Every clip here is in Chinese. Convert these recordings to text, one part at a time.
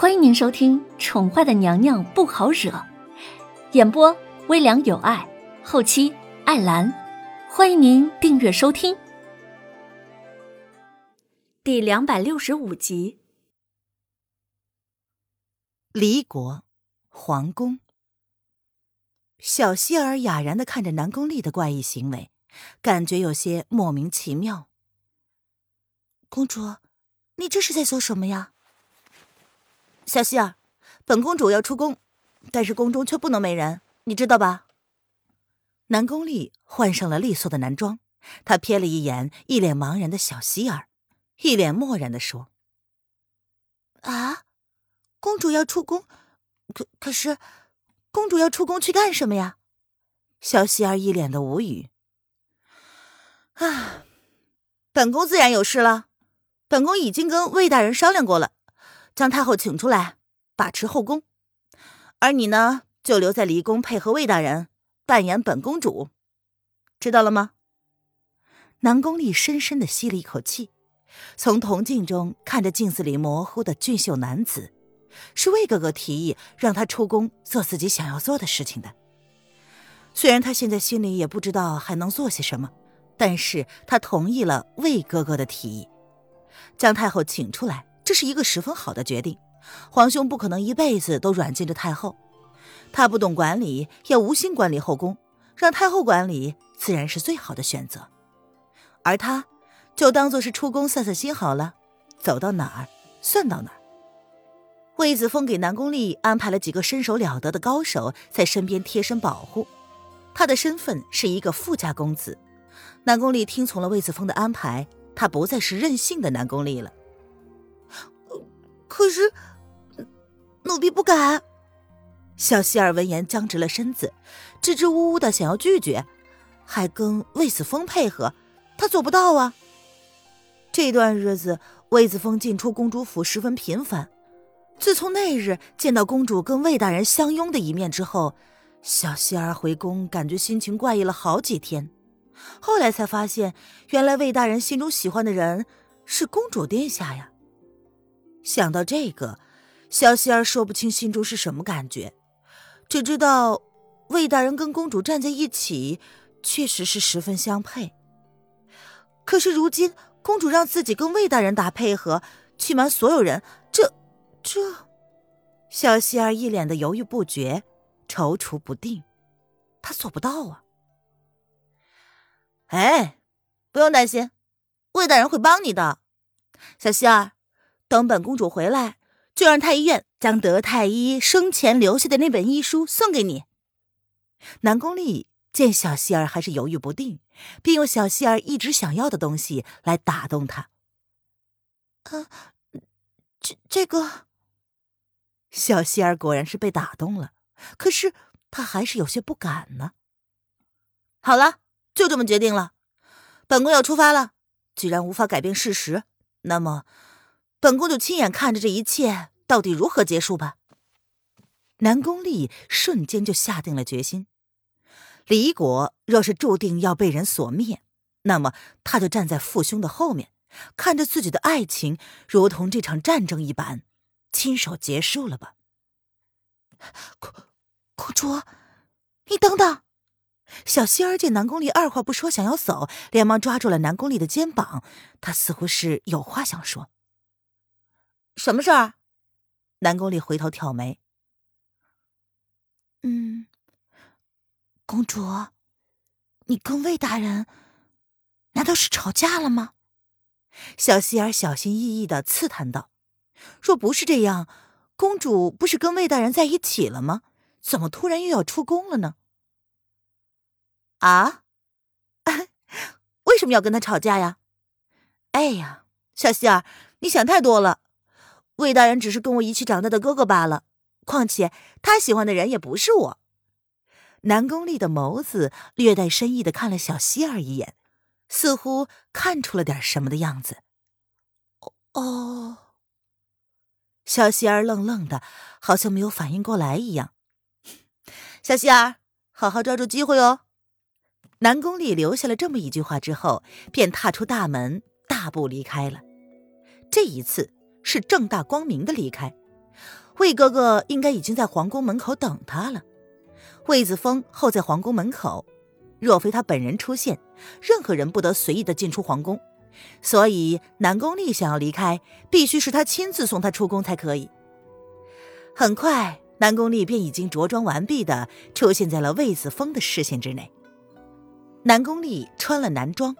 欢迎您收听《宠坏的娘娘不好惹》，演播微凉有爱，后期艾兰。欢迎您订阅收听。第两百六十五集，离国皇宫，小希儿哑然的看着南宫丽的怪异行为，感觉有些莫名其妙。公主，你这是在做什么呀？小希儿，本公主要出宫，但是宫中却不能没人，你知道吧？南宫丽换上了利索的男装，她瞥了一眼一脸茫然的小希儿，一脸漠然的说：“啊，公主要出宫，可可是，公主要出宫去干什么呀？”小希儿一脸的无语。啊，本宫自然有事了，本宫已经跟魏大人商量过了。将太后请出来把持后宫，而你呢，就留在离宫配合魏大人扮演本公主，知道了吗？南宫丽深深的吸了一口气，从铜镜中看着镜子里模糊的俊秀男子，是魏哥哥提议让他出宫做自己想要做的事情的。虽然他现在心里也不知道还能做些什么，但是他同意了魏哥哥的提议，将太后请出来。这是一个十分好的决定，皇兄不可能一辈子都软禁着太后，他不懂管理，也无心管理后宫，让太后管理自然是最好的选择。而他，就当做是出宫散散心好了，走到哪儿算到哪儿。魏子峰给南宫丽安排了几个身手了得的高手在身边贴身保护，他的身份是一个富家公子。南宫丽听从了魏子峰的安排，他不再是任性的南宫丽了。可是，奴婢不敢。小希儿闻言僵直了身子，支支吾吾的想要拒绝，还跟魏子峰配合，他做不到啊。这段日子，魏子峰进出公主府十分频繁。自从那日见到公主跟魏大人相拥的一面之后，小希儿回宫感觉心情怪异了好几天。后来才发现，原来魏大人心中喜欢的人是公主殿下呀。想到这个，小希儿说不清心中是什么感觉，只知道魏大人跟公主站在一起，确实是十分相配。可是如今公主让自己跟魏大人打配合，欺瞒所有人，这这，小希儿一脸的犹豫不决，踌躇不定。她做不到啊！哎，不用担心，魏大人会帮你的，小希儿。等本公主回来，就让太医院将德太医生前留下的那本医书送给你。南宫丽见小希儿还是犹豫不定，便用小希儿一直想要的东西来打动她。啊，这这个，小希儿果然是被打动了，可是她还是有些不敢呢。好了，就这么决定了，本宫要出发了。既然无法改变事实，那么。本宫就亲眼看着这一切到底如何结束吧。南宫丽瞬间就下定了决心，李国若是注定要被人所灭，那么他就站在父兄的后面，看着自己的爱情如同这场战争一般，亲手结束了吧。公公主，你等等！小希儿见南宫丽二话不说想要走，连忙抓住了南宫丽的肩膀，他似乎是有话想说。什么事儿？南宫丽回头挑眉。嗯，公主，你跟魏大人难道是吵架了吗？小希儿小心翼翼的刺探道：“若不是这样，公主不是跟魏大人在一起了吗？怎么突然又要出宫了呢？”啊？为什么要跟他吵架呀？哎呀，小希儿，你想太多了。魏大人只是跟我一起长大的哥哥罢了，况且他喜欢的人也不是我。南宫丽的眸子略带深意的看了小希儿一眼，似乎看出了点什么的样子。哦，小希儿愣愣的，好像没有反应过来一样。小希儿，好好抓住机会哦。南宫丽留下了这么一句话之后，便踏出大门，大步离开了。这一次。是正大光明的离开，魏哥哥应该已经在皇宫门口等他了。魏子峰候在皇宫门口，若非他本人出现，任何人不得随意的进出皇宫。所以南宫丽想要离开，必须是他亲自送他出宫才可以。很快，南宫丽便已经着装完毕的出现在了魏子峰的视线之内。南宫丽穿了男装，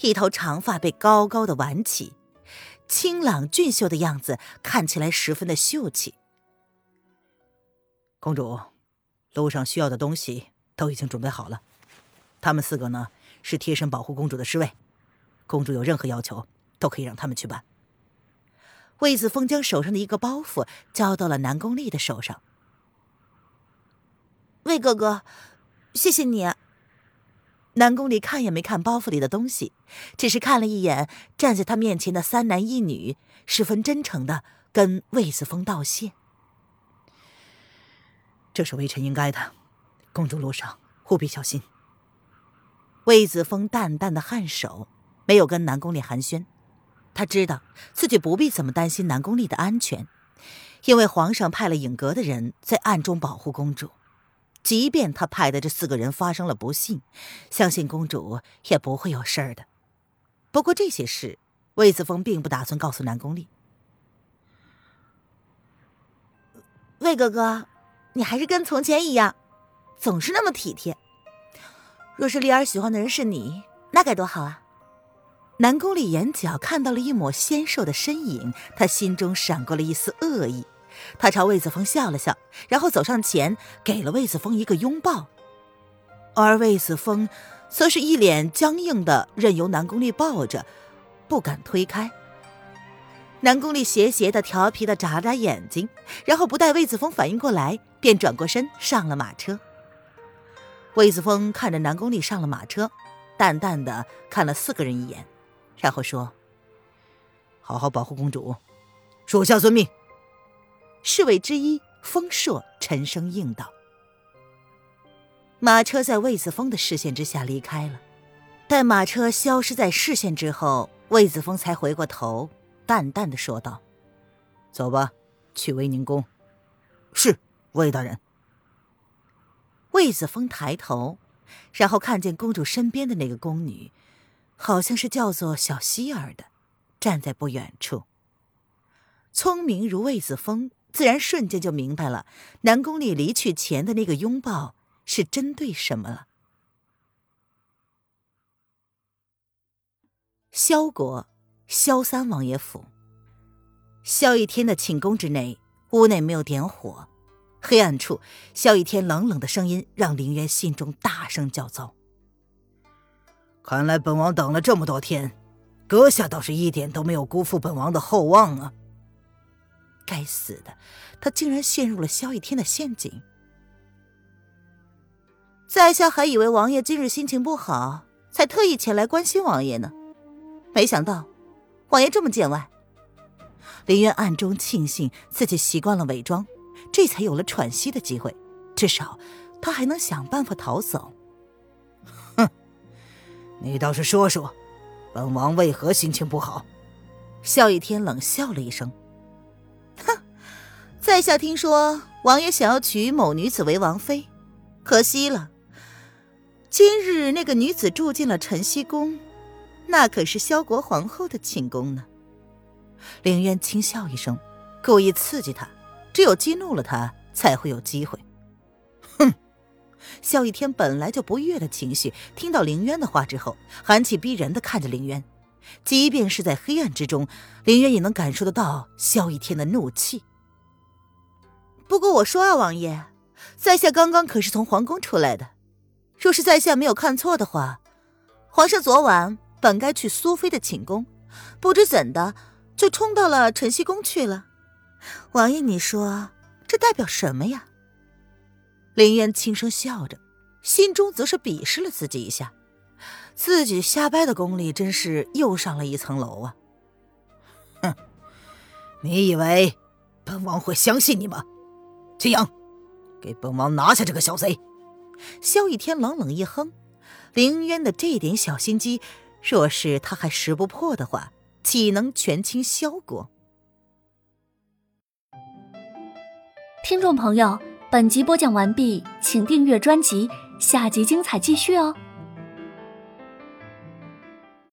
一头长发被高高的挽起，清朗俊秀的样子看起来十分的秀气。公主，路上需要的东西都已经准备好了，他们四个呢是贴身保护公主的侍卫。公主有任何要求，都可以让他们去办。魏子峰将手上的一个包袱交到了南宫丽的手上。魏哥哥，谢谢你。南宫里看也没看包袱里的东西，只是看了一眼站在他面前的三男一女，十分真诚的跟魏子峰道谢。这是微臣应该的，公主路上务必小心。魏子峰淡淡的颔首。没有跟南宫里寒暄，他知道自己不必怎么担心南宫丽的安全，因为皇上派了影阁的人在暗中保护公主。即便他派的这四个人发生了不幸，相信公主也不会有事儿的。不过这些事，魏子峰并不打算告诉南宫丽。魏哥哥，你还是跟从前一样，总是那么体贴。若是丽儿喜欢的人是你，那该多好啊！南宫里眼角看到了一抹纤瘦的身影，他心中闪过了一丝恶意。他朝魏子峰笑了笑，然后走上前，给了魏子峰一个拥抱。而魏子峰则是一脸僵硬的，任由南宫丽抱着，不敢推开。南宫丽斜斜的、调皮的眨眨眼睛，然后不待魏子峰反应过来，便转过身上了马车。魏子峰看着南宫丽上了马车，淡淡的看了四个人一眼。然后说：“好好保护公主，属下遵命。”侍卫之一风硕沉声应道。马车在魏子峰的视线之下离开了。待马车消失在视线之后，魏子峰才回过头，淡淡的说道：“走吧，去威宁宫。”是魏大人。魏子峰抬头，然后看见公主身边的那个宫女。好像是叫做小希儿的，站在不远处。聪明如魏子峰，自然瞬间就明白了南宫丽离去前的那个拥抱是针对什么了。萧国萧三王爷府，萧逸天的寝宫之内，屋内没有点火，黑暗处，萧逸天冷冷的声音让林渊心中大声叫糟。看来本王等了这么多天，阁下倒是一点都没有辜负本王的厚望啊！该死的，他竟然陷入了萧逸天的陷阱。在下还以为王爷今日心情不好，才特意前来关心王爷呢，没想到王爷这么见外。林渊暗中庆幸自己习惯了伪装，这才有了喘息的机会，至少他还能想办法逃走。哼你倒是说说，本王为何心情不好？萧逸天冷笑了一声：“哼，在下听说王爷想要娶某女子为王妃，可惜了。今日那个女子住进了晨曦宫，那可是萧国皇后的寝宫呢。”凌渊轻笑一声，故意刺激他，只有激怒了他，才会有机会。哼萧逸天本来就不悦的情绪，听到凌渊的话之后，寒气逼人的看着凌渊。即便是在黑暗之中，凌渊也能感受得到萧逸天的怒气。不过我说啊，王爷，在下刚刚可是从皇宫出来的，若是在下没有看错的话，皇上昨晚本该去苏妃的寝宫，不知怎的就冲到了晨曦宫去了。王爷，你说这代表什么呀？林渊轻声笑着，心中则是鄙视了自己一下，自己瞎掰的功力真是又上了一层楼啊！哼，你以为本王会相信你吗？秦阳，给本王拿下这个小贼！萧逸天冷冷一哼，凌渊的这点小心机，若是他还识不破的话，岂能权倾萧国？听众朋友，本集播讲完毕，请订阅专辑，下集精彩继续哦。